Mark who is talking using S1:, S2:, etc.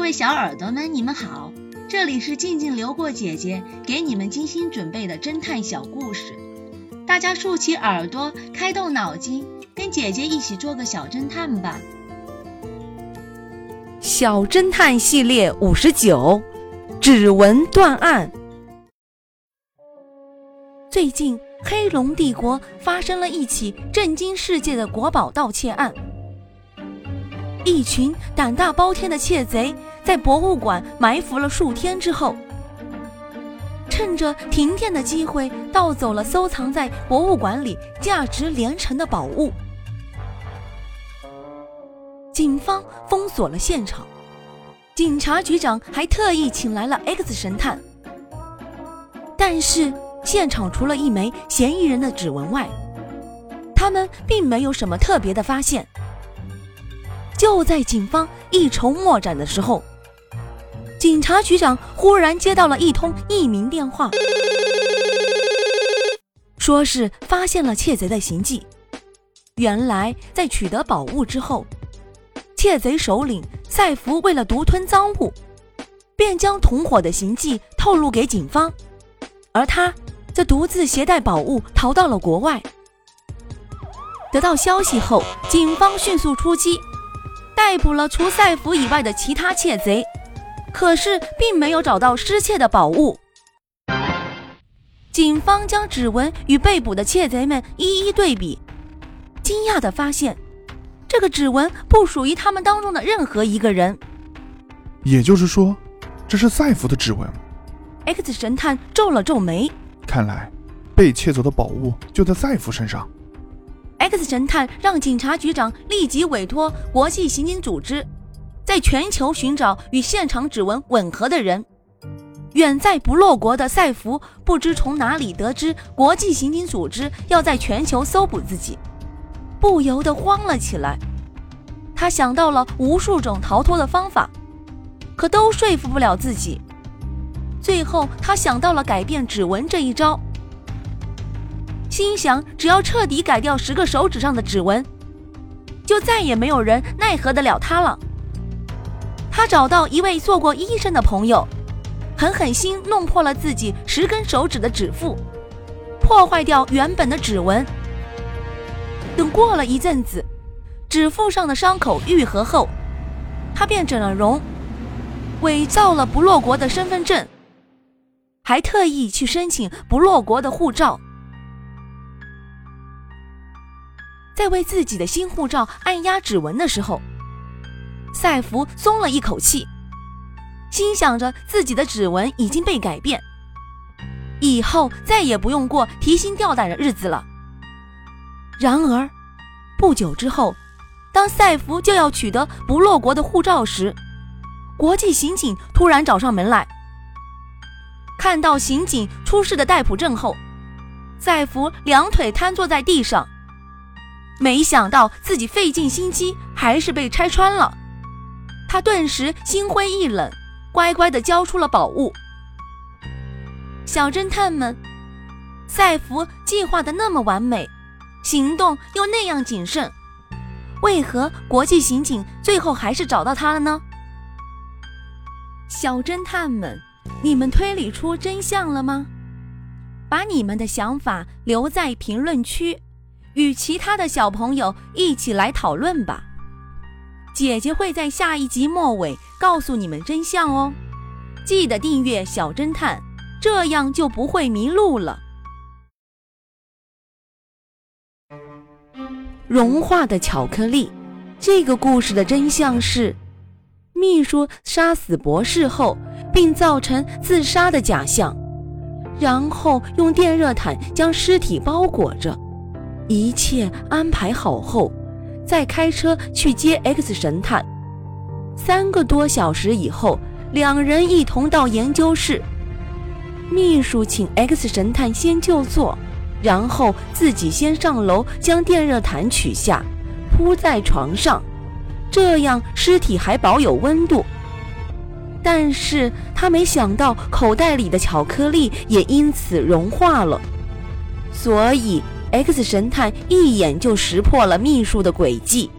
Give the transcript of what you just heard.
S1: 各位小耳朵们，你们好，这里是静静流过姐姐给你们精心准备的侦探小故事，大家竖起耳朵，开动脑筋，跟姐姐一起做个小侦探吧。
S2: 小侦探系列五十九，指纹断案。最近，黑龙帝国发生了一起震惊世界的国宝盗窃案。一群胆大包天的窃贼在博物馆埋伏了数天之后，趁着停电的机会盗走了收藏在博物馆里价值连城的宝物。警方封锁了现场，警察局长还特意请来了 X 神探，但是现场除了一枚嫌疑人的指纹外，他们并没有什么特别的发现。就在警方一筹莫展的时候，警察局长忽然接到了一通匿名电话，说是发现了窃贼的行迹。原来在取得宝物之后，窃贼首领赛弗为了独吞赃物，便将同伙的行迹透露给警方，而他则独自携带宝物逃到了国外。得到消息后，警方迅速出击。逮捕了除赛弗以外的其他窃贼，可是并没有找到失窃的宝物。警方将指纹与被捕的窃贼们一一对比，惊讶地发现，这个指纹不属于他们当中的任何一个人。
S3: 也就是说，这是赛弗的指纹。
S2: X 神探皱了皱眉，
S3: 看来被窃走的宝物就在赛弗身上。
S2: X 神探让警察局长立即委托国际刑警组织，在全球寻找与现场指纹吻合的人。远在不洛国的赛弗不知从哪里得知国际刑警组织要在全球搜捕自己，不由得慌了起来。他想到了无数种逃脱的方法，可都说服不了自己。最后，他想到了改变指纹这一招。心想，只要彻底改掉十个手指上的指纹，就再也没有人奈何得了他了。他找到一位做过医生的朋友，狠狠心弄破了自己十根手指的指腹，破坏掉原本的指纹。等过了一阵子，指腹上的伤口愈合后，他便整了容，伪造了不落国的身份证，还特意去申请不落国的护照。在为自己的新护照按压指纹的时候，赛弗松了一口气，心想着自己的指纹已经被改变，以后再也不用过提心吊胆的日子了。然而，不久之后，当赛弗就要取得不落国的护照时，国际刑警突然找上门来。看到刑警出示的逮捕证后，赛弗两腿瘫坐在地上。没想到自己费尽心机，还是被拆穿了。他顿时心灰意冷，乖乖地交出了宝物。小侦探们，赛弗计划的那么完美，行动又那样谨慎，为何国际刑警最后还是找到他了呢？小侦探们，你们推理出真相了吗？把你们的想法留在评论区。与其他的小朋友一起来讨论吧，姐姐会在下一集末尾告诉你们真相哦。记得订阅小侦探，这样就不会迷路了。融化的巧克力，这个故事的真相是，秘书杀死博士后，并造成自杀的假象，然后用电热毯将尸体包裹着。一切安排好后，再开车去接 X 神探。三个多小时以后，两人一同到研究室。秘书请 X 神探先就坐，然后自己先上楼将电热毯取下，铺在床上，这样尸体还保有温度。但是他没想到口袋里的巧克力也因此融化了，所以。X 神探一眼就识破了秘书的诡计。